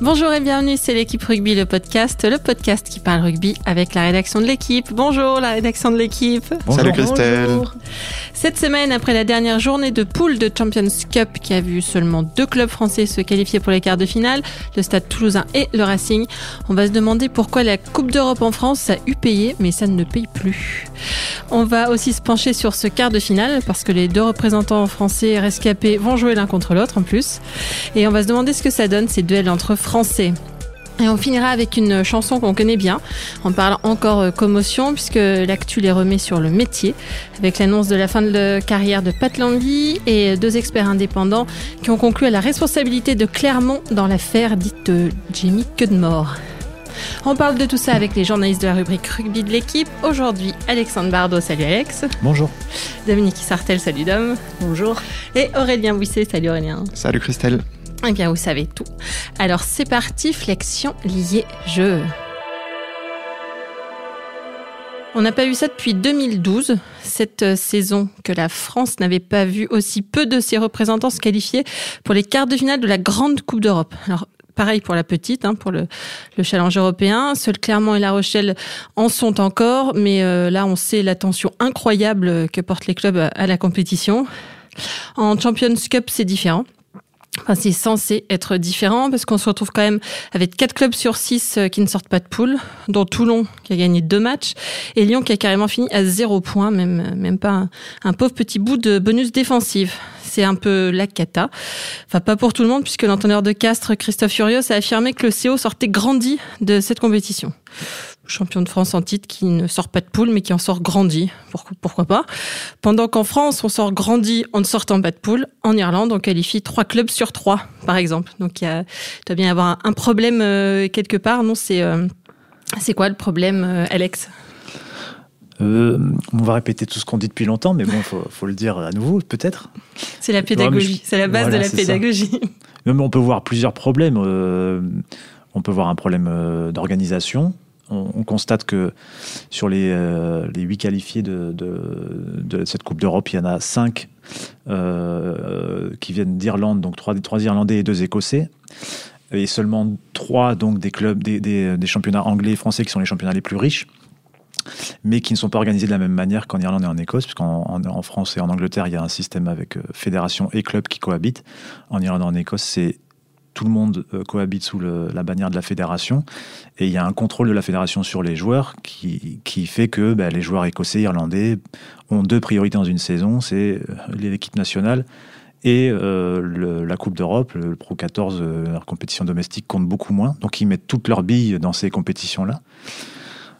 Bonjour et bienvenue, c'est l'équipe rugby, le podcast, le podcast qui parle rugby avec la rédaction de l'équipe. Bonjour la rédaction de l'équipe. Salut Christelle. Cette semaine, après la dernière journée de poule de Champions Cup qui a vu seulement deux clubs français se qualifier pour les quarts de finale, le Stade Toulousain et le Racing, on va se demander pourquoi la Coupe d'Europe en France a eu payé, mais ça ne paye plus. On va aussi se pencher sur ce quart de finale parce que les deux représentants français rescapés vont jouer l'un contre l'autre en plus. Et on va se demander ce que ça donne ces duels entre Français. Et on finira avec une chanson qu'on connaît bien. On parle encore euh, commotion puisque l'actu les remet sur le métier avec l'annonce de la fin de la carrière de Pat Lambie et deux experts indépendants qui ont conclu à la responsabilité de Clermont dans l'affaire dite de Jimmy Cudmore. On parle de tout ça avec les journalistes de la rubrique rugby de l'équipe. Aujourd'hui, Alexandre Bardot, salut Alex. Bonjour. Dominique Sartel, salut Dom. Bonjour. Et Aurélien Bouisset, salut Aurélien. Salut Christelle. Eh bien, vous savez tout. Alors, c'est parti, flexion liée jeu. On n'a pas eu ça depuis 2012, cette euh, saison que la France n'avait pas vu aussi peu de ses représentants se qualifier pour les quarts de finale de la Grande Coupe d'Europe. Alors, pareil pour la petite, hein, pour le, le challenge européen. Seuls Clermont et La Rochelle en sont encore, mais euh, là, on sait l'attention incroyable que portent les clubs à la compétition. En Champions Cup, c'est différent. Enfin, c'est censé être différent parce qu'on se retrouve quand même avec quatre clubs sur six qui ne sortent pas de poule, dont Toulon qui a gagné deux matchs et Lyon qui a carrément fini à zéro point, même, même pas un, pauvre petit bout de bonus défensif. C'est un peu la cata. Enfin, pas pour tout le monde puisque l'entraîneur de Castres, Christophe Furios, a affirmé que le CO sortait grandi de cette compétition champion de France en titre qui ne sort pas de poule mais qui en sort grandi. Pourquoi, pourquoi pas? Pendant qu'en France, on sort grandi en ne sortant pas de poule, en Irlande, on qualifie trois clubs sur trois, par exemple. Donc il, y a, il doit bien y avoir un, problème euh, quelque part. Non, c'est euh, c'est quoi le problème, euh, Alex? Euh, on va répéter tout ce qu'on dit depuis longtemps, mais bon, faut, faut le dire à nouveau, peut-être. C'est la pédagogie, c'est la base Voilà, de la pédagogie. Non, mais on peut voir plusieurs problèmes. Euh, on peut voir un problème d'organisation. On, on constate que sur les, euh, les 8 qualifiés de, cette Coupe d'Europe, il y en a 5 euh, qui viennent d'Irlande, donc 3, trois Irlandais et 2 Écossais. Et seulement 3 donc, des clubs, des, championnats anglais et français qui sont les championnats les plus riches mais qui ne sont pas organisés de la même manière qu'en Irlande et en Écosse, puisqu'en en, en France et en Angleterre, il y a un système avec euh, fédération et club qui cohabitent. En Irlande et en Écosse, c'est tout le monde euh, cohabite sous la bannière de la fédération, et il y a un contrôle de la fédération sur les joueurs qui, fait que ben, les joueurs écossais, irlandais ont deux priorités dans une saison, c'est euh, l'équipe nationale et euh, la Coupe d'Europe, le, Pro 14, euh, leur compétition domestique compte beaucoup moins, donc ils mettent toutes leurs billes dans ces compétitions-là.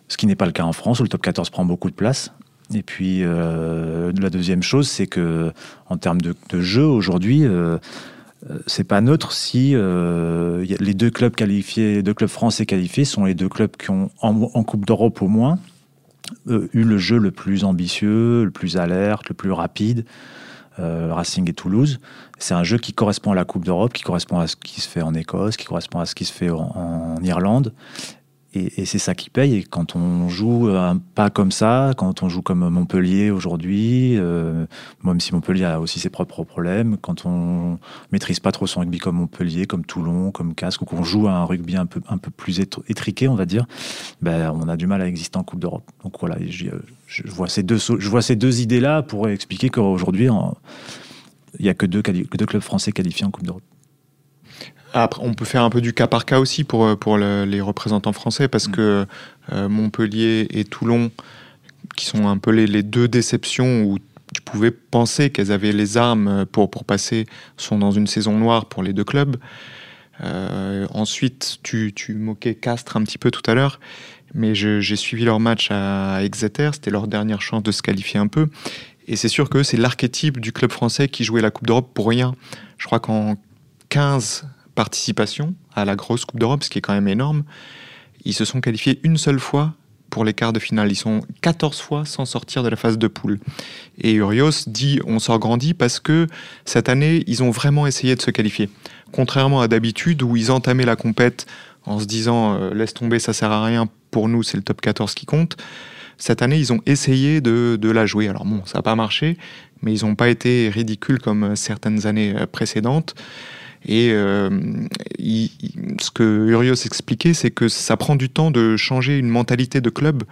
Ce qui n'est pas le cas en France où le top 14 prend beaucoup de place. Et puis la deuxième chose, c'est que en termes de, jeu aujourd'hui, c'est pas neutre si euh, les deux clubs qualifiés, deux clubs français qualifiés sont les deux clubs qui ont en, Coupe d'Europe au moins euh, eu le jeu le plus ambitieux, le plus alerte, le plus rapide. euh, Racing et Toulouse. C'est un jeu qui correspond à la Coupe d'Europe, qui correspond à ce qui se fait en Écosse, qui correspond à ce qui se fait en Irlande. Et, c'est ça qui paye. Et quand on joue un pas comme ça, quand on joue comme Montpellier aujourd'hui, euh, même si Montpellier a aussi ses propres problèmes, quand on maîtrise pas trop son rugby comme Montpellier, comme Toulon, comme Casques, ou qu'on joue à un rugby un peu, un peu plus étr- étriqué, on va dire, ben, on a du mal à exister en Coupe d'Europe. Donc voilà, je, je vois ces deux, deux idées-là pour expliquer qu'aujourd'hui, il n'y a que deux clubs français qualifiés en Coupe d'Europe. Après, on peut faire un peu du cas par cas aussi pour, euh, pour le- les représentants français parce Mm. que euh, Montpellier et Toulon, qui sont un peu les, les deux déceptions où tu pouvais penser qu'elles avaient les armes pour, pour passer, sont dans une saison noire pour les deux clubs. Euh, ensuite, tu, tu moquais Castres un petit peu tout à l'heure, mais j'ai suivi leur match à Exeter, c'était leur dernière chance de se qualifier un peu. Et c'est sûr que c'est l'archétype du club français qui jouait la Coupe d'Europe pour rien. Je crois qu'en 15 participations à la grosse Coupe d'Europe, ce qui est quand même énorme, ils se sont qualifiés une seule fois pour les quarts de finale. Ils sont 14 fois sans sortir de la phase de poule. Et Urios dit on sort grandi parce que cette année, ils ont vraiment essayé de se qualifier. Contrairement à d'habitude où ils entamaient la compète en se disant euh, laisse tomber, ça sert à rien, pour nous c'est le top 14 qui compte. Cette année, ils ont essayé de, de la jouer. Alors bon, ça n'a pas marché, mais ils n'ont pas été ridicules comme certaines années précédentes. Et euh, ce que Urios expliquait, c'est que ça prend du temps de changer une mentalité de club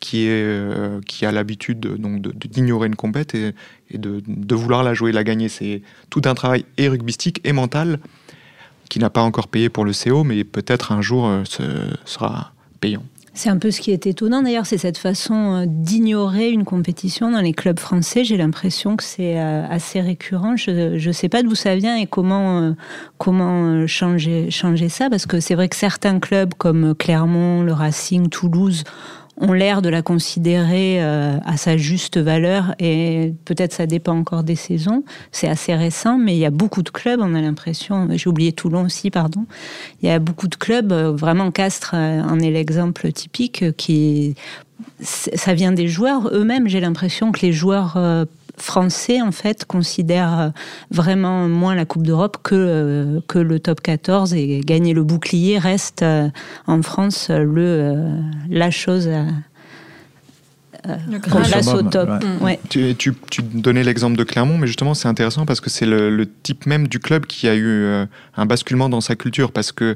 qui, est, euh, qui a l'habitude donc d'ignorer une compète et, de, de, vouloir la jouer, la gagner. C'est tout un travail et rugbystique et mental qui n'a pas encore payé pour le CO, mais peut-être un jour euh, ce sera payant. C'est un peu ce qui est étonnant d'ailleurs, c'est cette façon euh, d'ignorer une compétition dans les clubs français. J'ai l'impression que c'est assez récurrent. Je ne sais pas d'où ça vient et comment, comment changer, changer ça, parce que c'est vrai que certains clubs comme Clermont, le Racing, Toulouse ont l'air de la considérer euh, à sa juste valeur et peut-être ça dépend encore des saisons. C'est assez récent, mais il y a beaucoup de clubs, on a l'impression, j'ai oublié Toulon aussi, pardon, il y a beaucoup de clubs, euh, vraiment Castres euh, en est l'exemple typique, qui ça vient des joueurs eux-mêmes. J'ai l'impression que les joueurs français, en fait, considèrent euh, vraiment moins la Coupe d'Europe que, euh, le top 14 et gagner le bouclier reste euh, en France le, la chose à, qu'on place au top. Ouais. Tu, tu, tu, donnais l'exemple de Clermont, mais justement c'est intéressant parce que c'est le, le, type même du club qui a eu un basculement dans sa culture parce que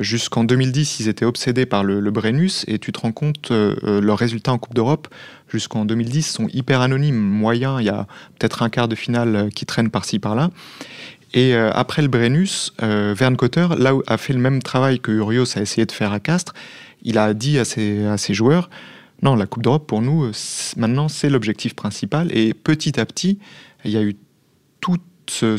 jusqu'en 2010 ils étaient obsédés par le, le Brennus et tu te rends compte leurs résultats en Coupe d'Europe jusqu'en 2010 sont hyper anonymes, moyens. Il y a peut-être un quart de finale euh, qui traîne par-ci par-là. Et euh, après le Brennus, euh, Verne Cotter là, a fait le même travail que Urios a essayé de faire à Castres. Il a dit à ses, à ses joueurs non, la Coupe d'Europe, pour nous, maintenant, c'est l'objectif principal. Et petit à petit, il y a eu tout ce,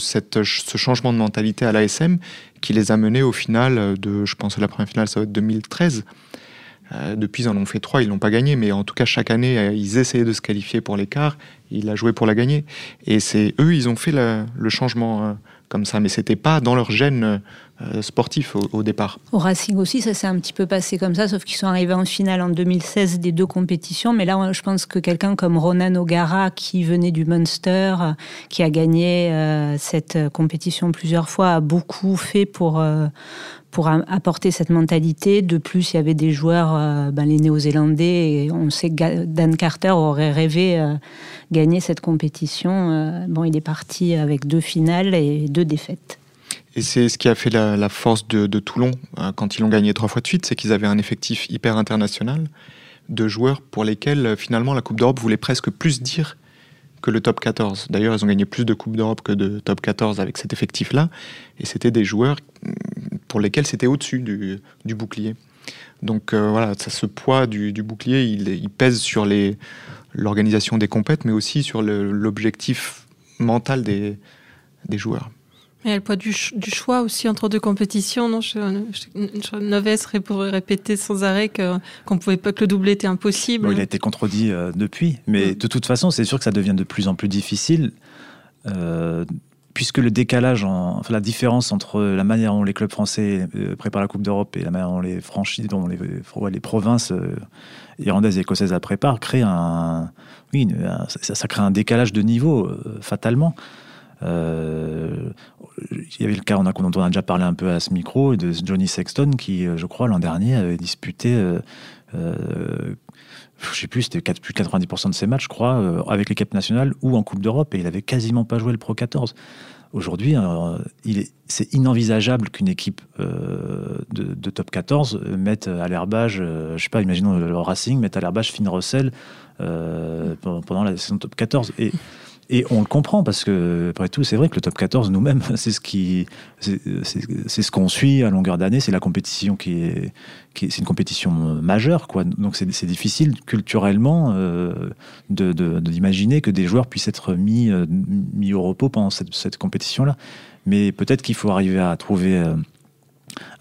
changement de mentalité à l'ASM qui les a menés au final de, je pense, la première finale, ça va être 2013. Euh, depuis, ils en ont fait trois, ils l'ont pas gagné, mais en tout cas, chaque année, euh, ils essayaient de se qualifier pour l'écart. Il a joué pour la gagner. Et c'est eux, ils ont fait le changement euh, comme ça, mais c'était pas dans leur gène sportif au, départ. Au Racing aussi, ça s'est un petit peu passé comme ça, sauf qu'ils sont arrivés en finale en 2016 des deux compétitions. Mais là, je pense que quelqu'un comme Ronan O'Gara, qui venait du Munster, qui a gagné cette compétition plusieurs fois, a beaucoup fait pour pour apporter cette mentalité. De plus, il y avait des joueurs, euh, ben, les Néo-Zélandais, et on sait que Dan Carter aurait rêvé euh, gagner cette compétition. Euh, bon, il est parti avec deux finales et deux défaites. Et c'est ce qui a fait la, force de, Toulon quand ils l'ont gagné trois fois de suite, c'est qu'ils avaient un effectif hyper international de joueurs pour lesquels finalement la Coupe d'Europe voulait presque plus dire que le top 14. D'ailleurs, ils ont gagné plus de Coupe d'Europe que de top 14 avec cet effectif-là. Et c'était des joueurs pour lesquels c'était au-dessus du, bouclier. Donc euh, voilà, ça, ce poids du, bouclier, il, pèse sur l'organisation des compètes, mais aussi sur l'objectif mental des joueurs. Il y a le poids du, choix aussi entre deux compétitions. Non, je, je, pourrait répéter sans arrêt qu'on ne pouvait pas que le doublé était impossible. il a été contredit euh, depuis, mais de toute façon, c'est sûr que ça devient de plus en plus difficile. Euh, puisque le décalage, enfin, la différence entre la manière dont les clubs français euh, préparent la Coupe d'Europe et la manière dont les franchises, dont les, les provinces euh, irlandaises et écossaises la préparent, crée un, oui, ça, crée un décalage de niveau fatalement. Il y avait le cas, on a, dont on a déjà parlé un peu à ce micro, de Johnny Sexton qui, je crois, l'an dernier avait disputé je sais plus, c'était plus de 90% de ses matchs, je crois, euh, avec l'équipe nationale ou en Coupe d'Europe, et il avait quasiment pas joué le Pro 14. Aujourd'hui, euh, c'est inenvisageable qu'une équipe euh, de, top 14 mette à l'herbage, je sais pas, imaginons le Racing, mette à l'herbage Finn Russell pendant la saison top 14. Et et on le comprend parce que, après tout, c'est vrai que le top 14, nous-mêmes, c'est ce qui, c'est ce qu'on suit à longueur d'année. C'est la compétition qui est, qui c'est une compétition majeure, quoi. Donc c'est difficile culturellement euh, d'imaginer que des joueurs puissent être mis, euh, mis au repos pendant cette, cette compétition-là. Mais peut-être qu'il faut arriver à trouver euh,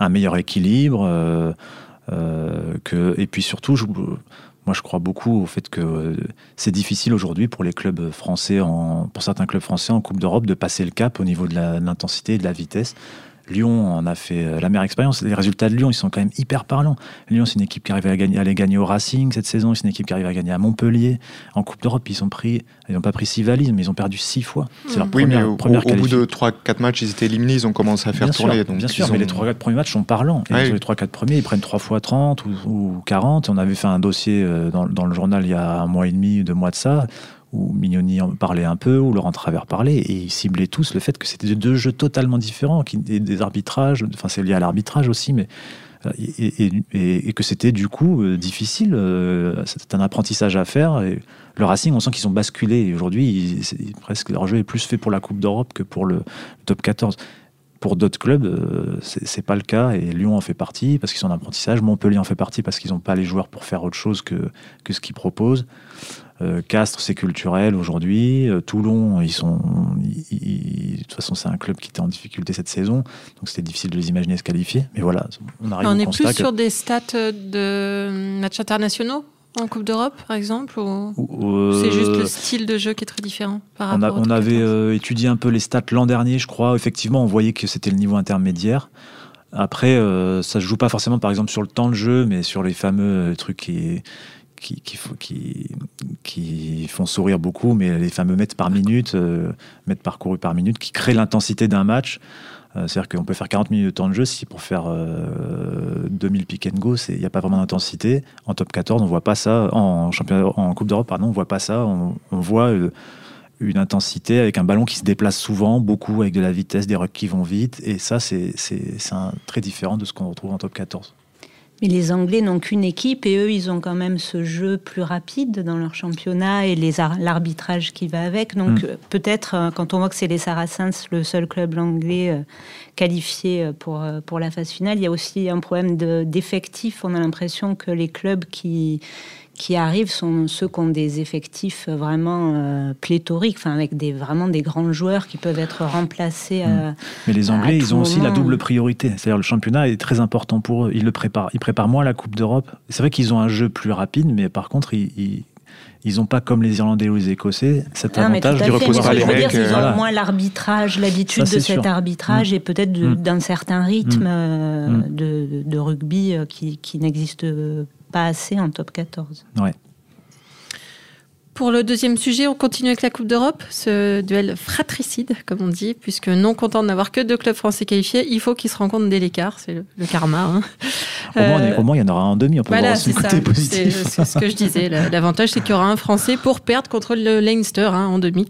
un meilleur équilibre. Euh, que, et puis surtout, je, moi, je crois beaucoup au fait que euh, c'est difficile aujourd'hui pour les clubs français, pour certains clubs français en Coupe d'Europe, de passer le cap au niveau de l'intensité et de la vitesse. Lyon en a fait euh, la meilleure expérience. Les résultats de Lyon, ils sont quand même hyper parlants. Lyon, c'est une équipe qui arrive à, gagner, à aller gagner au Racing cette saison. C'est une équipe qui arrive à gagner à Montpellier. En Coupe d'Europe, ils ont pris, ils n'ont pas pris six valises, mais ils ont perdu six fois. C'est leur oui, première, mais au, première au, bout de 3-4 matchs, ils étaient éliminés. Ils ont commencé à faire bien tourner. bien sûr, mais les 3-4 premiers matchs sont parlants. Et sur les 3-4 premiers, ils prennent 3 fois 30 ou, ou 40. On avait fait un dossier euh, dans, dans, le journal il y a un mois et demi, deux mois de ça où Mignoni en parlait un peu, où Laurent Travers parlait, et ils ciblaient tous le fait que c'était deux jeux totalement différents, qui, des, arbitrages, enfin c'est lié à l'arbitrage aussi, mais et, et, que c'était du coup euh, difficile. Euh, c'était un apprentissage à faire. Le Racing, on sent qu'ils ont basculé. Aujourd'hui, presque leur jeu est plus fait pour la Coupe d'Europe que pour le, top 14. Pour d'autres clubs, euh, c'est pas le cas. Et Lyon en fait partie parce qu'ils sont en apprentissage. Montpellier en fait partie parce qu'ils n'ont pas les joueurs pour faire autre chose que ce qu'ils proposent. Euh, Castres, c'est culturel aujourd'hui. Euh, Toulon, ils sont, ils, ils, de toute façon, c'est un club qui était en difficulté cette saison, donc c'était difficile de les imaginer se qualifier. Mais voilà, on arrive on au est constat plus que- sur des stats de matchs internationaux en Coupe d'Europe, par exemple, ou ou, c'est juste euh, le style de jeu qui est très différent par On, a- on avait 14? euh, étudié un peu les stats l'an dernier, je crois. Effectivement, on voyait que c'était le niveau intermédiaire. Après, euh, ça se joue pas forcément, par exemple, sur le temps de jeu, mais sur les fameux trucs qui, qui, qui, fo- qui, qui font sourire beaucoup, mais les fameux mètres par minute, euh, mètres parcourus par minute, qui créent l'intensité d'un match. Euh, C'est-à-dire qu'on peut faire 40 minutes de temps de jeu, si pour faire euh, 2000 pick and go, il n'y a pas vraiment d'intensité. En top 14, on voit pas ça. En, championnat, en Coupe d'Europe, pardon, on voit pas ça. On, on voit euh, une intensité avec un ballon qui se déplace souvent, beaucoup avec de la vitesse, des rucks qui vont vite. Et ça, c'est très différent de ce qu'on retrouve en top 14. Mais les Anglais n'ont qu'une équipe et eux, ils ont quand même ce jeu plus rapide dans leur championnat et l'arbitrage qui va avec. Donc Mm. euh, peut-être, euh, quand on voit que c'est les Saracens, le seul club anglais euh, qualifié pour, pour la phase finale, il y a aussi un problème de- d'effectifs. On a l'impression que les clubs qui, qui arrivent sont ceux qui ont des effectifs vraiment euh, pléthoriques, enfin avec des, vraiment des grands joueurs qui peuvent être remplacés. euh, Mais les Anglais, ils ont aussi la double priorité. C'est-à-dire le championnat est très important pour eux. Ils le préparent. Ils préparent moins la Coupe d'Europe. C'est vrai qu'ils ont un jeu plus rapide, mais par contre, ils, ils, ils ont pas comme les Irlandais ou les Écossais cet à avantage du ce que les mecs, qu'ils ont voilà. moins l'arbitrage, l'habitude de cet sûr. arbitrage Mm. et peut-être de- Mm. d'un certain rythme Mm. euh, Mm. de, de rugby qui, qui n'existe pas assez en top 14. Pour le deuxième sujet, on continue avec la Coupe d'Europe, ce duel fratricide, comme on dit, puisque non content de n'avoir que deux clubs français qualifiés, il faut qu'ils se rencontrent dès l'écart, c'est le, le karma. hein. Au, moins, Euh, au moins, il y en aura un en demi. On peut Voilà, voir son côté positif. c'est ce que je disais. La- L'avantage, c'est qu'il y aura un Français pour perdre contre le Leinster hein, en demi.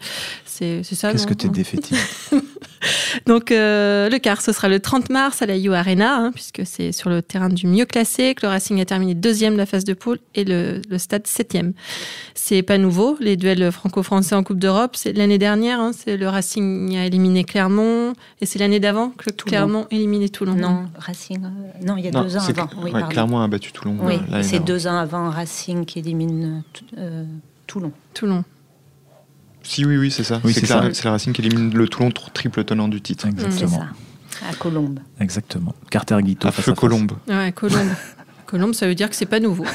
C'est ça. Qu'est-ce que tu es défaitiste? Donc euh, le quart, ce sera le 30 mars à la You Arena, hein, puisque c'est sur le terrain du mieux classé, que le Racing a terminé deuxième de la phase de poule et le, le stade septième. C'est pas nouveau, les duels franco-français en Coupe d'Europe. C'est l'année dernière, hein, c'est le Racing a éliminé Clermont, et c'est l'année d'avant que Toulon. Clermont a éliminé Toulon. Non, Racing. euh, non, il y a Non, deux ans avant. Oui, ouais, clairement a battu Toulon. Oui, euh, c'est deux ans avant Racing qui élimine euh, Toulon. Toulon. Si, oui, oui, c'est ça. Oui, c'est le Racing qui élimine le Toulon, tr- triple tenant du titre. C'est Exactement. ça, à Colombes. Exactement. Carter Guito. À face feu face. Colombe. Ouais, Colombe. Colombe, ça veut dire que c'est pas nouveau.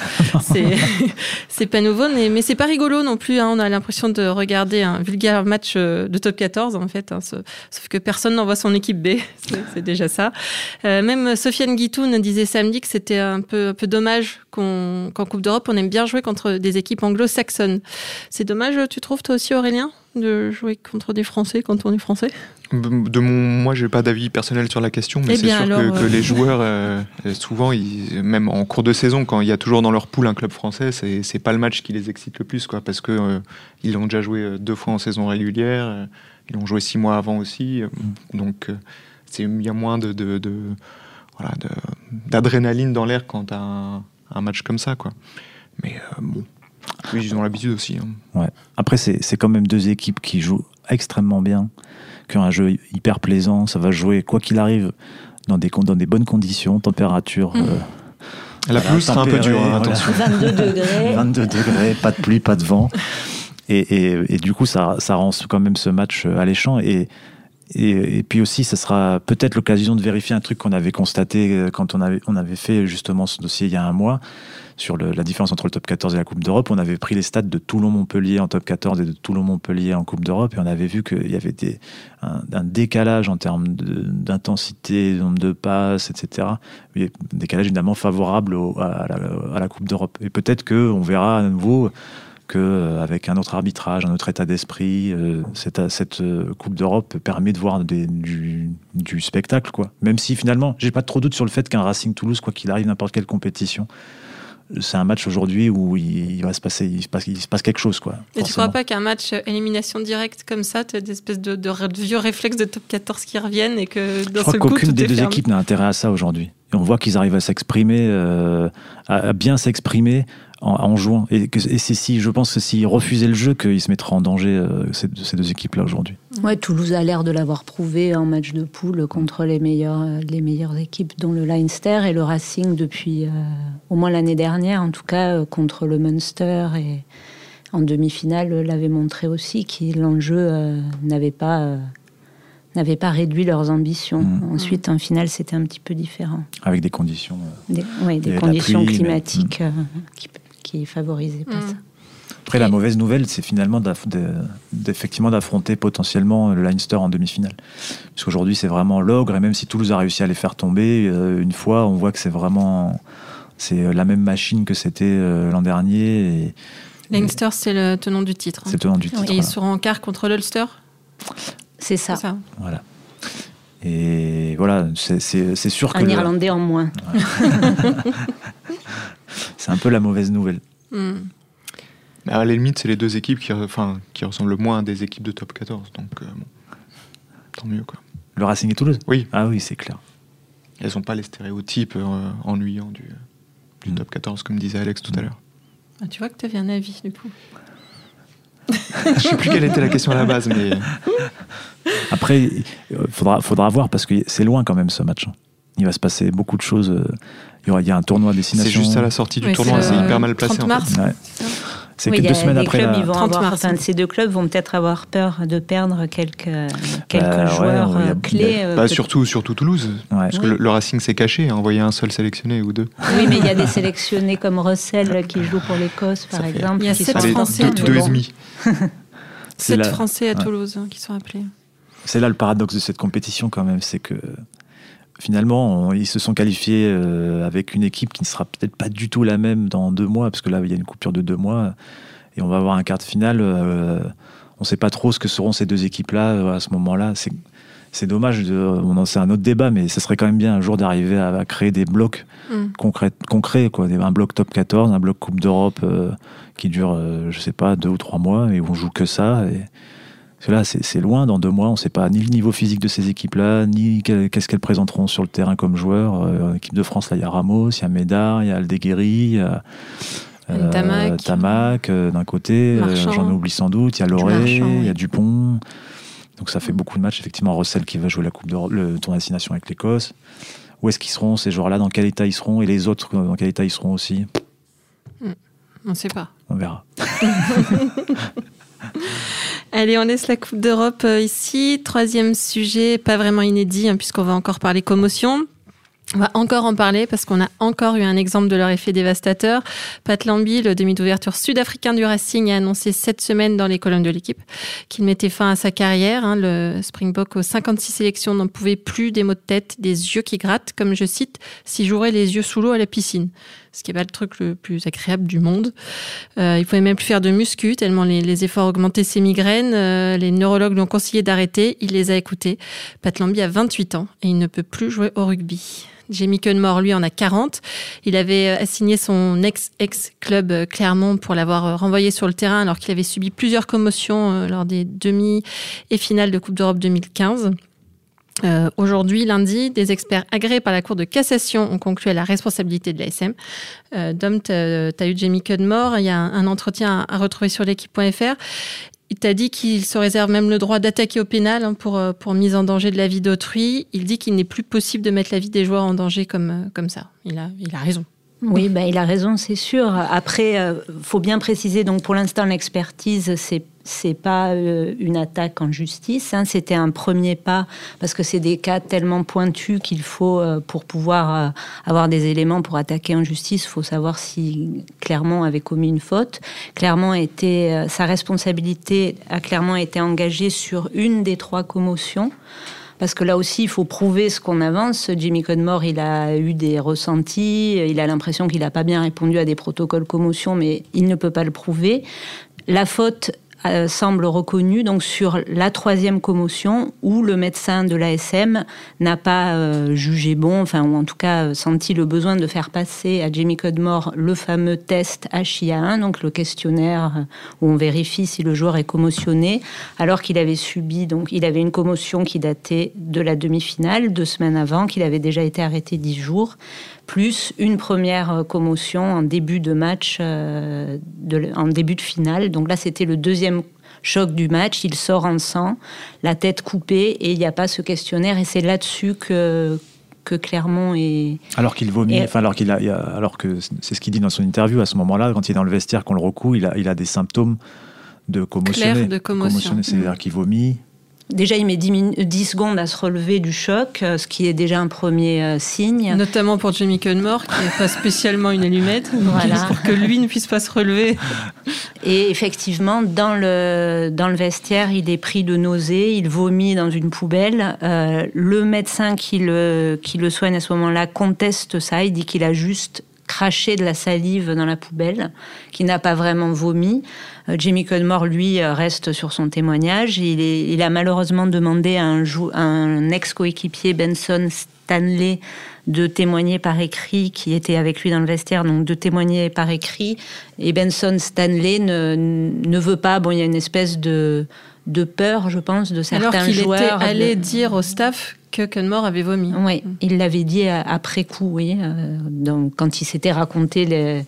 C'est pas nouveau, mais, c'est pas rigolo non plus. hein. On a l'impression de regarder un vulgaire match euh, de top 14, en fait. hein. Sauf que personne n'envoie son équipe B. C'est déjà ça. Euh, même Sofiane Guitoun disait samedi que c'était un peu, dommage qu'en Coupe d'Europe, on aime bien jouer contre des équipes anglo-saxonnes. C'est dommage, tu trouves, toi aussi, Aurélien, de jouer contre des Français quand on est français De mon, moi, j'ai pas d'avis personnel sur la question, mais Eh c'est sûr alors, que, euh, les joueurs, euh, souvent, ils, même en cours de saison, quand il y a toujours dans leur poule un club français, c'est c'est pas le match qui les excite le plus, quoi, parce que euh, ils l'ont déjà joué euh, deux fois en saison régulière, euh, ils l'ont joué six mois avant aussi, euh, donc euh, c'est il y a moins de, de, de- voilà, de- d'adrénaline dans l'air quand t'as un, un match comme ça, quoi. Mais euh, bon, oui, ils ont l'habitude aussi. hein. Après, c'est c'est quand même deux équipes qui jouent extrêmement bien, qui ont un jeu hyper plaisant. Ça va jouer, quoi qu'il arrive, dans des, dans des bonnes conditions, température. Mhm. euh, La Voilà, pelouse sera un peu dure, hein, voilà. attention. 22 degrés. 22 degrés, pas de pluie, pas de vent. Et, et- et du coup, ça, ça rend quand même ce match euh, alléchant. Et, et, puis aussi, ça sera peut-être l'occasion de vérifier un truc qu'on avait constaté euh, quand on avait, fait justement ce dossier il y a un mois sur la différence entre le top 14 et la Coupe d'Europe. On avait pris les stats de Toulon-Montpellier en top 14 et de Toulon-Montpellier en Coupe d'Europe et on avait vu qu'il y avait un, décalage en termes d'intensité, nombre de passes, etc. Un décalage évidemment favorable à, la, à la Coupe d'Europe. Et peut-être qu'on verra à nouveau que euh, un autre arbitrage, un autre état d'esprit, euh, cette, cette euh, Coupe d'Europe permet de voir des- du, du spectacle, quoi. Même si finalement, j'ai pas trop de doute sur le fait qu'un Racing Toulouse, quoi qu'il arrive, n'importe quelle compétition, c'est un match aujourd'hui où il, va se passer, il se passe, il se passe quelque chose, quoi. Et tu crois pas qu'un match élimination directe comme ça, tu as des espèces de, vieux réflexes de top 14 qui reviennent et que Je crois qu'aucune des deux équipes n'a intérêt à ça aujourd'hui. Et on voit qu'ils arrivent à s'exprimer, euh, à, bien s'exprimer en, jouant. Et, c'est si, je pense que s'ils refusaient le jeu, qu'ils se mettraient en danger, euh, ces, deux équipes-là aujourd'hui. Ouais, Toulouse a l'air de l'avoir prouvé en match de poule contre les meilleures, les meilleures équipes, dont le Leinster et le Racing depuis euh, au moins l'année dernière, en tout cas euh, contre le Munster et en demi-finale l'avait montré aussi que l'enjeu n'avait pas n'avaient pas réduit leurs ambitions. Mmh. Ensuite, en finale, c'était un petit peu différent. Avec des conditions. Des, oui, des conditions climatiques qui qui favorisait pas mm. ça. Après, la mauvaise nouvelle, c'est finalement d'effectivement d'affronter potentiellement le Leinster en demi-finale. Parce qu'aujourd'hui, c'est vraiment l'ogre, et même si Toulouse a réussi à les faire tomber, euh, une fois, on voit que c'est vraiment c'est la même machine que c'était euh, l'an dernier. Et, Leinster, c'est le tenant du titre. C'est le tenant du titre. Et ils seront en quart contre l'Ulster? C'est ça. ça. Voilà. Et voilà, c'est sûr que. Un Irlandais en moins. c'est un peu la mauvaise nouvelle. Hmm. À la limite, c'est les deux équipes qui, enfin, qui ressemblent le moins à des équipes de top 14. Donc, euh, tant mieux. Quoi. Le Racing et Toulouse? Oui. Ah oui, c'est clair. Elles n'ont pas les stéréotypes euh, ennuyants du, du hmm. top 14, comme disait Alex tout à l'heure. Ah, tu vois que tu avais un avis, du coup. Je ne sais plus quelle était la question à la base, mais. Après, il faudra, faudra voir parce que c'est loin quand même ce match. Hein. Il va se passer beaucoup de choses. Il y a un tournoi à destination. C'est juste à la sortie du tournoi, c'est hyper mal placé. 30 mars. C'est que deux semaines après clubs, Ils vont avoir, ces deux clubs vont peut-être avoir peur de perdre quelques, quelques bah, joueurs euh, clés. Euh, bah, surtout, surtout Toulouse. Parce que le, Racing s'est caché, a envoyé un seul sélectionné ou deux. Oui, mais il y a des sélectionnés comme Russell qui joue pour l'Écosse, par exemple. Il y a sept Français. Deux, deux et demi. Sept Français à Toulouse hein, qui sont appelés. C'est là le paradoxe de cette compétition quand même, c'est que finalement, ils se sont qualifiés euh, avec une équipe qui ne sera peut-être pas du tout la même dans deux mois, parce que là, il y a une coupure de deux mois, et on va avoir un quart de finale. Euh, on ne sait pas trop ce que seront ces deux équipes-là euh, à ce moment-là. C'est dommage, c'est un autre débat, mais ce serait quand même bien un jour d'arriver à, créer des blocs mm. concrets, concrets quoi, un bloc top 14, un bloc Coupe d'Europe qui dure, je sais pas, deux ou trois mois, et où on joue que ça. Et, là, c'est loin, dans deux mois, on ne sait pas ni le niveau physique de ces équipes-là, ni qu'est-ce qu'elles présenteront sur le terrain comme joueurs. Euh, en équipe de France, là, il y a Ramos, il y a Médard, il y a Aldeguerri, il y a euh, Tamac, euh, d'un côté, j'en oublie sans doute, il y a Loré, il y a Dupont. Donc ça fait beaucoup de matchs. Effectivement, Russell qui va jouer la Coupe de le tournoi destination avec l'Écosse. Où est-ce qu'ils seront, ces joueurs-là Dans quel état ils seront Et les autres, dans quel état ils seront aussi? Hmm. On ne sait pas. On verra. Allez, on laisse la Coupe d'Europe euh, ici. Troisième sujet, pas vraiment inédit, hein, puisqu'on va encore parler commotion. On va encore en parler parce qu'on a encore eu un exemple de leur effet dévastateur. Pat Lambie, le demi d'ouverture sud-africain du Racing, a annoncé cette semaine dans les colonnes de l'équipe qu'il mettait fin à sa carrière. Hein. Le Springbok aux 56 sélections n'en pouvait plus des maux de tête, des yeux qui grattent, comme je cite, s'il jouerait les yeux sous l'eau à la piscine. Ce qui n'est pas le truc le plus agréable du monde. Euh, il pouvait même plus faire de muscu, tellement les, efforts augmentaient ses migraines. Euh, les neurologues lui ont conseillé d'arrêter. Il les a écoutés. Pat Lambie a 28 ans et il ne peut plus jouer au rugby. Jamie Cunmore, lui, en a 40. Il avait euh, assigné son ex-ex-club Clermont pour l'avoir renvoyé sur le terrain alors qu'il avait subi plusieurs commotions lors des demi et finales de Coupe d'Europe 2015. Aujourd'hui, lundi, des experts agréés par la Cour de cassation ont conclu à la responsabilité de l'ASM. Euh, Dom, tu as eu Jamie Cudmore, il y a un, entretien à, retrouver sur l'équipe.fr. Il t'a dit qu'il se réserve même le droit d'attaquer au pénal hein, pour, euh, pour mise en danger de la vie d'autrui. Il dit qu'il n'est plus possible de mettre la vie des joueurs en danger comme, euh, comme ça. Il a, il a raison. Oui, bah, il a raison, c'est sûr. Après, il euh, faut bien préciser, donc pour l'instant, l'expertise, c'est c'est pas euh, une attaque en justice, hein. c'était un premier pas parce que c'est des cas tellement pointus qu'il faut, euh, pour pouvoir avoir des éléments pour attaquer en justice, il faut savoir si Clermont avait commis une faute. Clermont était, sa responsabilité a clairement été engagée sur une des trois commotions. Parce que là aussi, il faut prouver ce qu'on avance. Jimmy Codmore, il a eu des ressentis, il a l'impression qu'il n'a pas bien répondu à des protocoles commotion, mais il ne peut pas le prouver. La faute euh, semble reconnu donc sur la troisième commotion où le médecin de l'ASM n'a pas euh, jugé bon, enfin ou en tout cas senti le besoin de faire passer à Jamie Cudmore le fameux test HIA1, donc le questionnaire où on vérifie si le joueur est commotionné, alors qu'il avait subi donc il avait une commotion qui datait de la demi-finale deux semaines avant, qu'il avait déjà été arrêté dix jours plus une première commotion en début de match, en début de finale. Donc là, c'était le deuxième choc du match, il sort en sang, la tête coupée, et il n'y a pas ce questionnaire. Et c'est là-dessus que, que Clermont est. Alors qu'il vomit, enfin, alors, qu'il a, alors que c'est ce qu'il dit dans son interview à ce moment-là, quand il est dans le vestiaire, qu'on le recoue, il a, il a des symptômes de commotion. de commotion. C'est-à-dire qu'il vomit, Déjà, il met 10, secondes à se relever du choc, euh, ce qui est déjà un premier euh, signe. Notamment pour Jamie Cunmore, qui n'est pas spécialement une allumette, voilà. pour que lui ne puisse pas se relever. Et effectivement, dans le, dans le vestiaire, il est pris de nausées, il vomit dans une poubelle. Euh, le médecin qui le, qui le soigne à ce moment-là conteste ça, il dit qu'il a juste craché de la salive dans la poubelle, qu'il n'a pas vraiment vomi. Euh, Jamie Cudmore, lui, euh, reste sur son témoignage. Il, a malheureusement demandé à un, ex-coéquipier, Benson Stanley, de témoigner par écrit, qui était avec lui dans le vestiaire, donc de témoigner par écrit. Et Benson Stanley ne, veut pas. Bon, il y a une espèce de, peur, je pense, de certains Alors qu'il joueurs. était allé dire au staff que Cudmore avait vomi. Oui, il l'avait dit après coup, oui, euh, donc, quand il s'était raconté les,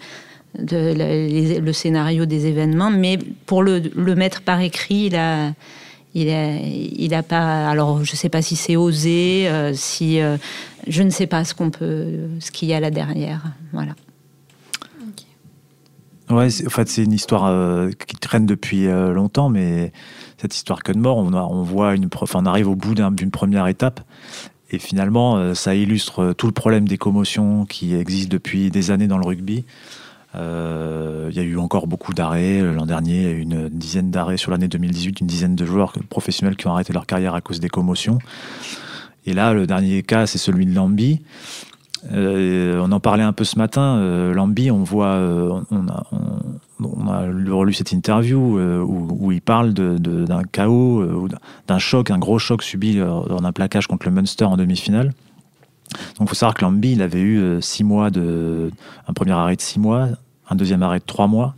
le scénario des événements, mais pour le, mettre par écrit, il a, il a, pas. Alors, je ne sais pas si c'est osé, euh, si euh, je ne sais pas ce qu'on peut, ce qu'il y a là derrière. Voilà. Ouais, en fait, c'est une histoire euh, qui traîne depuis longtemps, mais cette histoire que de mort, on, voit enfin, on arrive au bout d'une première étape. Et finalement, ça illustre tout le problème des commotions qui existent depuis des années dans le rugby. Euh, il y a eu encore beaucoup d'arrêts. L'an dernier, une dizaine d'arrêts sur l'année 2018, une dizaine de joueurs professionnels qui ont arrêté leur carrière à cause des commotions. Et là, le dernier cas, c'est celui de Lambi. Euh, on en parlait un peu ce matin. Euh, Lambi, on voit, on, a, relu cette interview où, il parle d'un chaos, d'un choc, un gros choc subi dans un plaquage contre le Munster en demi-finale. Donc il faut savoir que Lambi, il avait eu six mois de, un premier arrêt de six mois, un deuxième arrêt de trois mois,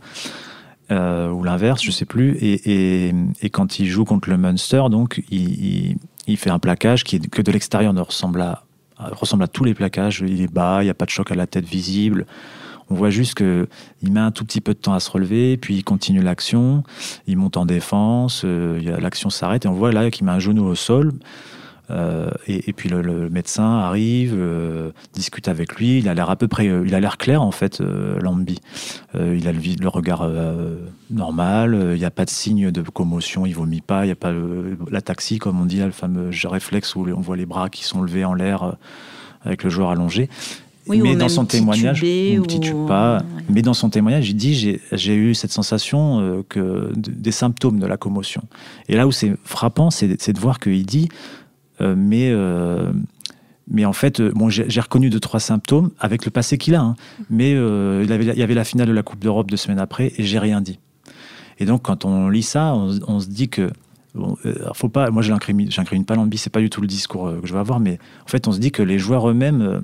euh, ou l'inverse, je sais plus. Et, quand il joue contre le Munster, donc il, fait un plaquage qui que de l'extérieur ne ressemble à ressemble à tous les plaquages. Il est bas, il n'y a pas de choc à la tête visible. On voit juste qu'il met un tout petit peu de temps à se relever, puis il continue l'action, il monte en défense, euh, l'action s'arrête et on voit là qu'il met un genou au sol. Euh, et, puis le, médecin arrive, euh, discute avec lui. Il a l'air à peu près, euh, il a l'air clair en fait, Lambi. il a le, regard normal. Il n'y a pas de signe de commotion. Il vomit pas. Il n'y a pas la taxi comme on dit, le fameux réflexe où on voit les bras qui sont levés en l'air avec le joueur allongé. mais dans son témoignage, ou... pas. Mais dans son témoignage, il dit j'ai eu cette sensation que des symptômes de la commotion. Et là où c'est frappant, c'est de voir qu'il dit mais euh, mais en fait, euh, bon, j'ai reconnu deux, trois symptômes avec le passé qu'il a. Hein. Mais il, y avait la finale de la Coupe d'Europe deux semaines après et j'ai rien dit. Et donc, quand on lit ça, on, se dit que. faut pas, moi, je n'incrimine pas Lambi, c'est pas du tout le discours que je vais avoir, mais en fait, on se dit que les joueurs eux-mêmes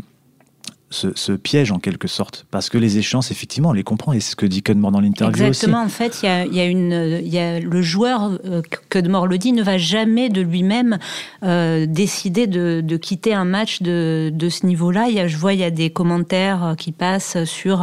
ce, piège en quelque sorte, parce que les échéances, effectivement, on les comprend, et c'est ce que dit Cudmore dans l'interview Exactement, en fait, il y a, y a, une, y a le joueur, euh, Cudmore le dit, ne va jamais de lui-même euh, décider de, de, quitter un match de, de ce niveau-là. Il y a, je vois, il y a des commentaires euh, qui passent sur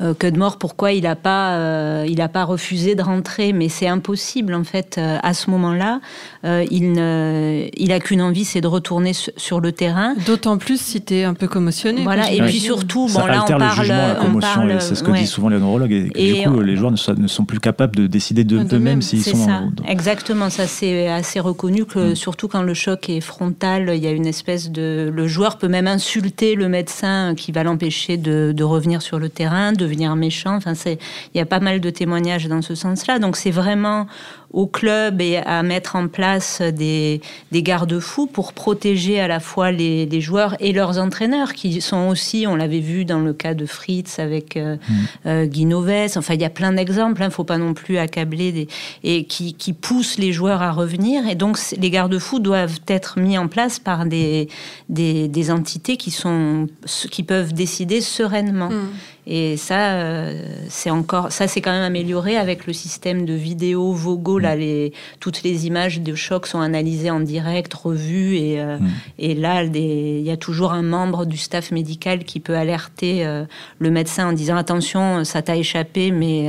euh, Cudmore, pourquoi il n'a pas, euh, il a pas refusé de rentrer, mais c'est impossible, en fait, à ce moment-là. il, ne, il qu'une envie, c'est de retourner sur le terrain. D'autant plus si tu es un peu commotionné. Voilà, et puis surtout, bon, là, on parle. la commotion, c'est ce que disent souvent les neurologues. Et, du coup, les joueurs ne sont, plus capables de décider d'eux-mêmes s'ils sont. Ça. Exactement, ça c'est assez reconnu que, mm. surtout quand le choc est frontal, il y a une espèce de. Le joueur peut même insulter le médecin qui va l'empêcher de, revenir sur le terrain, devenir méchant. Enfin, il y a pas mal de témoignages dans ce sens-là. Donc, c'est vraiment au club et à mettre en place des, des garde-fous pour protéger à la fois les, les, joueurs et leurs entraîneurs, qui sont aussi, on l'avait vu dans le cas de Fritz avec euh, mmh. Enfin il y a plein d'exemples, il hein, ne faut pas non plus accabler, des, et qui, qui, poussent les joueurs à revenir. Et donc les garde-fous doivent être mis en place par des, des, des entités qui, sont, qui peuvent décider sereinement. Mmh. Et ça, euh, c'est encore, ça c'est quand même amélioré avec le système de vidéo Vogo. Là, mm. les, toutes les images de choc sont analysées en direct, revues, et, euh, mm. et là, il y a toujours un membre du staff médical qui peut alerter euh, le médecin en disant attention, ça t'a échappé, mais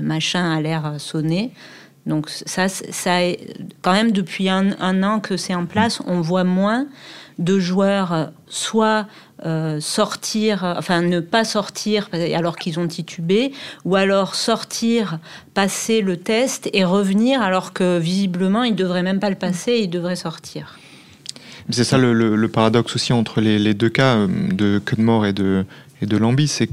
machin a l'air sonné. Donc ça, ça, quand même depuis un, an que c'est en place, on voit moins de joueurs soit euh, sortir, enfin ne pas sortir alors qu'ils ont titubé, ou alors sortir, passer le test et revenir alors que visiblement ils devraient même pas le passer, ils devraient sortir. C'est ça le, paradoxe aussi entre les, deux cas euh, de Cudmore et de, et de Lambi, c'est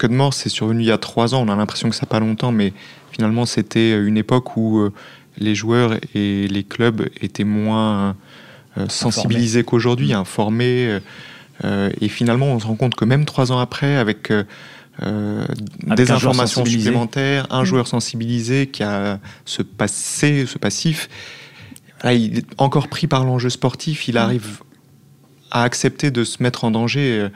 Cudmore c'est survenu il y a trois ans, on a l'impression que ça n'a pas longtemps, mais finalement c'était une époque où euh, les joueurs et les clubs étaient moins sensibilisés qu'aujourd'hui, informés. Euh, et finalement, on se rend compte que même trois ans après, avec euh, euh, des informations supplémentaires, un mm. joueur sensibilisé qui a ce passé, ce passif, il est encore pris par l'enjeu sportif, il mm. arrive à accepter de se mettre en danger.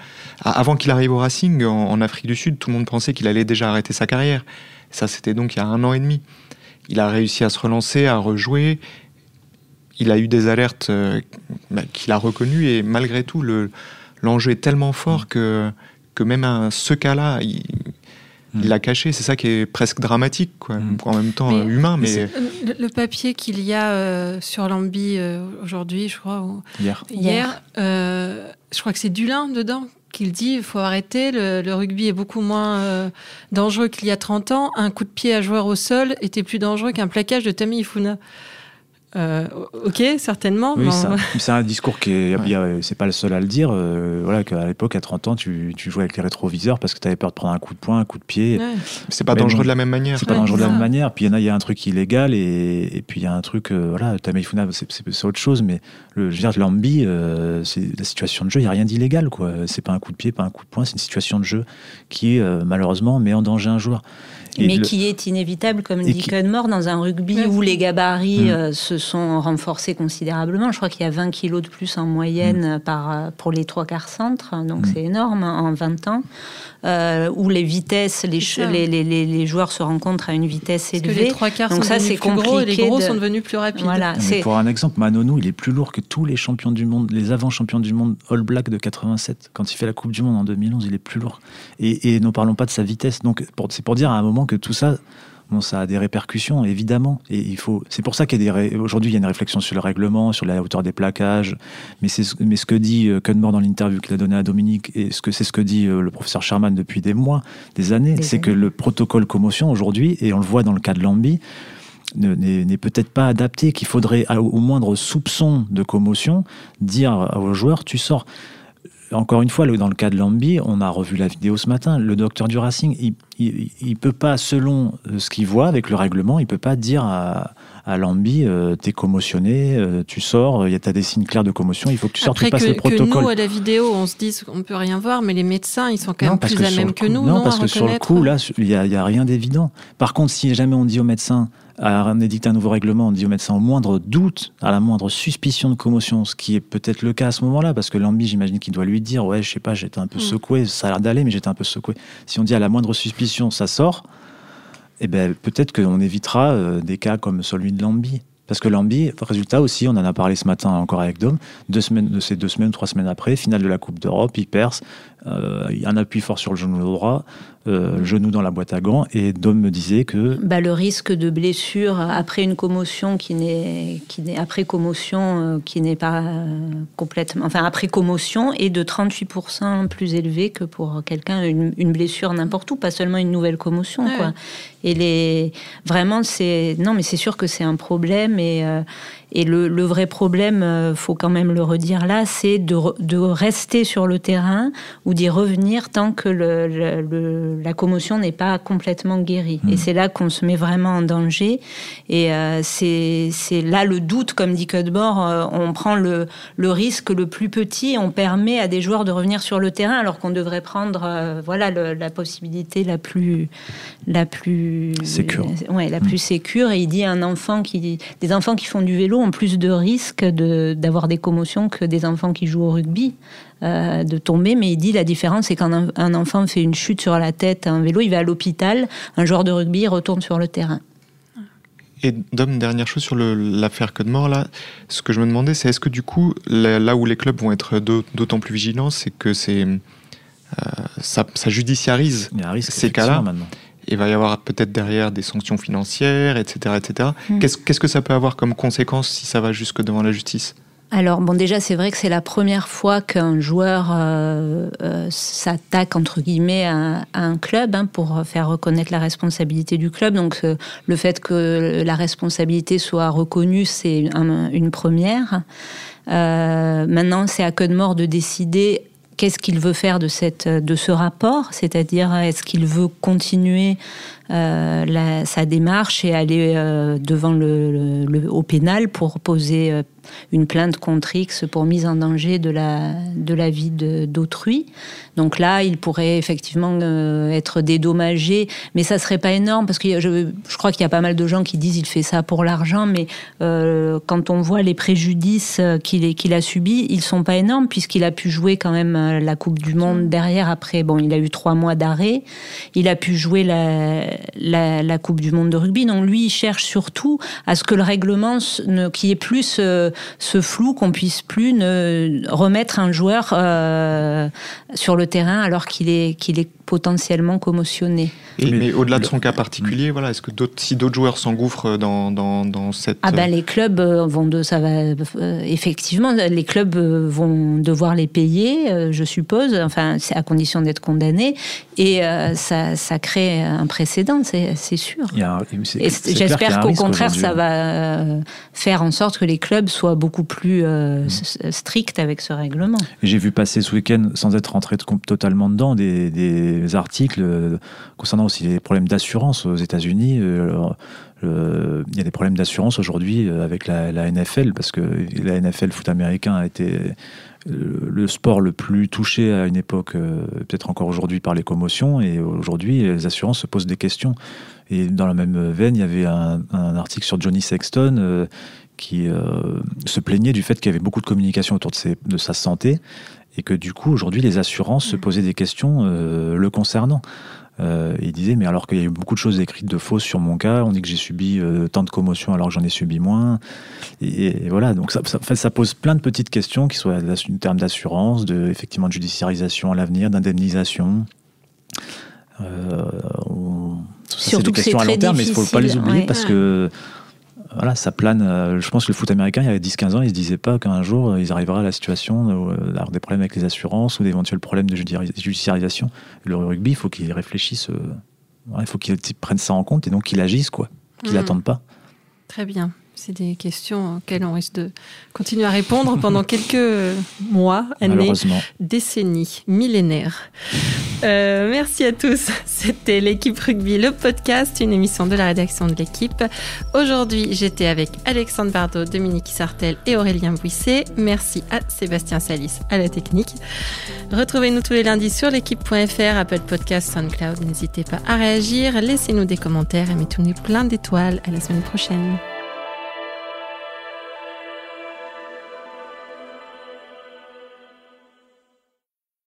Avant qu'il arrive au Racing, en, Afrique du Sud, tout le monde pensait qu'il allait déjà arrêter sa carrière. Ça, c'était donc il y a un an et demi. Il a réussi à se relancer, à rejouer. Il a eu des alertes bah, qu'il a reconnues et malgré tout, le, l'enjeu est tellement fort que, que même à ce cas-là, mm. l'a caché. C'est ça qui est presque dramatique, quoi. Mm. en même temps humain. Mais, Le, papier qu'il y a euh, sur l'ambi euh, aujourd'hui, je crois, hier, hier euh, je crois que c'est Dulin dedans qu'il dit il faut arrêter, le, rugby est beaucoup moins dangereux qu'il y a 30 ans. Un coup de pied à joueur au sol était plus dangereux qu'un plaquage de Tammy Ifuna. Euh, ok, certainement. Oui, c'est un discours qui est, c'est pas le seul à le dire. Euh, voilà, qu'à l'époque, à 30 ans, tu, tu, jouais avec les rétroviseurs parce que tu avais peur de prendre un coup de poing, un coup de pied. C'est pas dangereux de la même manière. C'est pas dangereux de la même manière. Puis il y, y, a un truc illégal et, et puis il y a un truc, euh, voilà, Tameifuna, c'est autre chose, mais le, je veux dire, l'ambi, euh, c'est la situation de jeu, il n'y a rien d'illégal, quoi. C'est pas un coup de pied, pas un coup de poing, c'est une situation de jeu qui, malheureusement, met en danger un joueur mais qui est inévitable, comme dit qui... Cudmore, dans un rugby où les gabarits mm. euh, se sont renforcés considérablement. Je crois qu'il y a 20 kilos de plus en moyenne mm. par, euh, pour les trois quarts centres, donc mm. c'est énorme hein, en 20 ans. Euh, où les vitesses, les, les, les, les, joueurs se rencontrent à une vitesse élevée. Parce que les trois quarts donc sont ça, c'est compliqué. Gros et les gros sont devenus plus rapides. Voilà, pour un exemple, Manonou, il est plus lourd que tous les champions du monde, les avant-champions du monde All Black de 87. Quand il fait la Coupe du Monde en 2011, il est plus lourd. Et, et ne parlons pas de sa vitesse. Donc, c'est pour dire à un moment que tout ça, bon, ça a des répercussions, évidemment. Et il faut. C'est pour ça qu'il y a des. Aujourd'hui, il y a une réflexion sur le règlement, sur la hauteur des plaquages. Mais c'est mais ce que dit euh, Cudmore dans l'interview qu'il a donné à Dominique, et ce que c'est ce que dit euh, le professeur Sherman depuis des mois, des années, c'est que le protocole commotion aujourd'hui, et on le voit dans le cas de Lambi, n'est peut-être pas adapté, qu'il faudrait au moindre soupçon de commotion dire aux joueurs tu sors encore une fois, dans le cas de Lambi, on a revu la vidéo ce matin, le docteur du Racing, il ne peut pas, selon euh, ce qu'il voit avec le règlement, il peut pas dire à, à Lambi, euh, t'es commotionné, euh, tu sors, il y a des signes clairs de commotion, il faut que tu sortes, tu passes. Que nous, à la vidéo, on se dise qu'on peut rien voir, mais les médecins, ils sont quand même plus à même que nous. Non, parce que sur le coup, là, il n'y a, a, rien d'évident. Par contre, si jamais on dit au médecin, à édicter un nouveau règlement, on dit au médecin au moindre doute, à la moindre suspicion de commotion, ce qui est peut-être le cas à ce moment-là, parce que l'ambi, j'imagine qu'il doit lui dire, ouais, je sais pas, j'étais un peu mm. secoué, ça a l'air d'aller, mais j'étais un peu secoué. Si on dit à la moindre suspicion, ça sort, eh ben, peut-être qu'on évitera euh, des cas comme celui de l'ambi. Parce que Lambi, résultat aussi, on en a parlé ce matin encore avec Dom, deux semaines, de ces deux semaines, trois semaines après, finale de la Coupe d'Europe, il perce, euh, un appui fort sur le genou droit, euh, genou dans la boîte à gants, et Dom me disait que... Bah, le risque de blessure après une commotion qui n'est, qui n'est après commotion, euh, qui n'est pas complètement... Enfin, après commotion, est de 38% plus élevé que pour quelqu'un, une, une, blessure n'importe où, pas seulement une nouvelle commotion, quoi. Et les... Vraiment, c'est... Non, mais c'est sûr que c'est un problème, et Et le, le vrai problème, euh, faut quand même le redire là, c'est de, de, rester sur le terrain ou d'y revenir tant que le, le, la commotion n'est pas complètement guérie. Et mmh. c'est là qu'on se met vraiment en danger. Et euh, c'est là le doute, comme dit Cudmore, euh, on prend le, risque le plus petit, on permet à des joueurs de revenir sur le terrain alors qu'on devrait prendre euh, voilà la possibilité la plus la plus sécure. Ouais, la plus sécure. Et il dit un enfant qui des enfants qui font du vélo ont plus de risques d'avoir des commotions que des enfants qui jouent au rugby. Euh, de tomber, mais il dit la différence, c'est quand un, enfant fait une chute sur la tête à un vélo, il va à l'hôpital, un joueur de rugby il retourne sur le terrain. Et Dom, dernière chose sur l'affaire Codemore, là, ce que je me demandais, c'est est-ce que du coup, là, où les clubs vont être d'autant plus vigilants, c'est que c'est euh, ça, judiciarise ces cas-là. Il va y avoir peut-être derrière des sanctions financières, etc. etc. Mm. Qu'est-ce que ça peut avoir comme conséquence si ça va jusque devant la justice? Alors bon, déjà c'est vrai que c'est la première fois qu'un joueur euh, euh, s'attaque entre guillemets à, un club hein, pour faire reconnaître la responsabilité du club. Donc euh, le fait que la responsabilité soit reconnue, c'est une première. maintenant, c'est à que de mort de décider qu'est-ce qu'il veut faire de, ce rapport, c'est-à-dire est-ce qu'il veut continuer euh, sa démarche et aller euh, devant le, au pénal pour poser euh, une plainte contre X pour mise en danger de la, de la vie d'autrui. Donc là, il pourrait effectivement être dédommagé, mais ça serait pas énorme parce que je, je crois qu'il y a pas mal de gens qui disent il fait ça pour l'argent, mais quand on voit les préjudices qu'il qu'il a subis, ils sont pas énormes puisqu'il a pu jouer quand même la Coupe du Monde derrière. Après, bon, il a eu trois mois d'arrêt, il a pu jouer la, la, Coupe du Monde de rugby. Donc lui, il cherche surtout à ce que le règlement, ne, y ait plus ce, flou, qu'on puisse plus ne remettre un joueur euh, sur le terrain alors qu'il est, qu'il est potentiellement commotionné. mais, au-delà de son cas particulier, voilà, est-ce que d'autres, si d'autres joueurs s'engouffrent dans, dans, dans, cette... Ah ben les clubs euh, vont de... Ça va, euh, effectivement, les clubs vont devoir les payer, je suppose, enfin, à condition d'être condamnés, et ça, ça, crée un précédent, c'est, sûr. j'espère qu'au contraire, ça va faire en sorte que les clubs soient beaucoup plus mm. stricts avec ce règlement. J'ai vu passer ce week-end, sans être rentré totalement dedans, des, des articles euh, concernant aussi les problèmes d'assurance aux États-Unis. Euh, il y a des problèmes d'assurance aujourd'hui euh, avec la, NFL parce que la NFL foot américain a été le sport le plus touché à une époque, peut-être encore aujourd'hui par les commotions, et aujourd'hui les assurances se posent des questions. Et dans la même veine, il y avait un, article sur Johnny Sexton qui se plaignait du fait qu'il y avait beaucoup de communication autour de, ses, de sa santé et que du coup aujourd'hui les assurances se mm. posaient des questions euh, le concernant. Euh, il disait mais alors qu'il y a eu beaucoup de choses écrites de fausses sur mon cas, on dit que j'ai subi euh, tant de commotions alors que j'en ai subi moins. Et, voilà, donc ça, ça, ça, pose plein de petites questions qui soient en termes d'assurance, de effectivement de judiciarisation à l'avenir, d'indemnisation. Euh, c'est des questions à long terme, mais il ne faut pas les oublier parce que voilà, ça plane. Euh, je pense que le foot américain, il y a 10-15 ans, ils se disaient pas qu'un jour, euh, ils arriveraient à la situation d'avoir des problèmes avec les assurances ou d'éventuels problèmes de judiciarisation. Le rugby, il faut qu'ils réfléchissent, euh, il faut qu'ils prennent ça en compte et donc qu'ils agissent, quoi, qu'ils n'attendent mmh. pas. Très bien. C'est des questions auxquelles on risque de continuer à répondre pendant quelques mois, années, décennies, millénaires. Euh, merci à tous. C'était l'équipe rugby, le podcast, une émission de la rédaction de l'équipe. Aujourd'hui, j'étais avec Alexandre Bardot, Dominique Sartel et Aurélien Bouisset. Merci à Sébastien Salis à la technique. Retrouvez-nous tous les lundis sur l'équipe.fr, Apple Podcast, SoundCloud. N'hésitez pas à réagir, laissez-nous des commentaires et mettez-nous plein d'étoiles. À la semaine prochaine.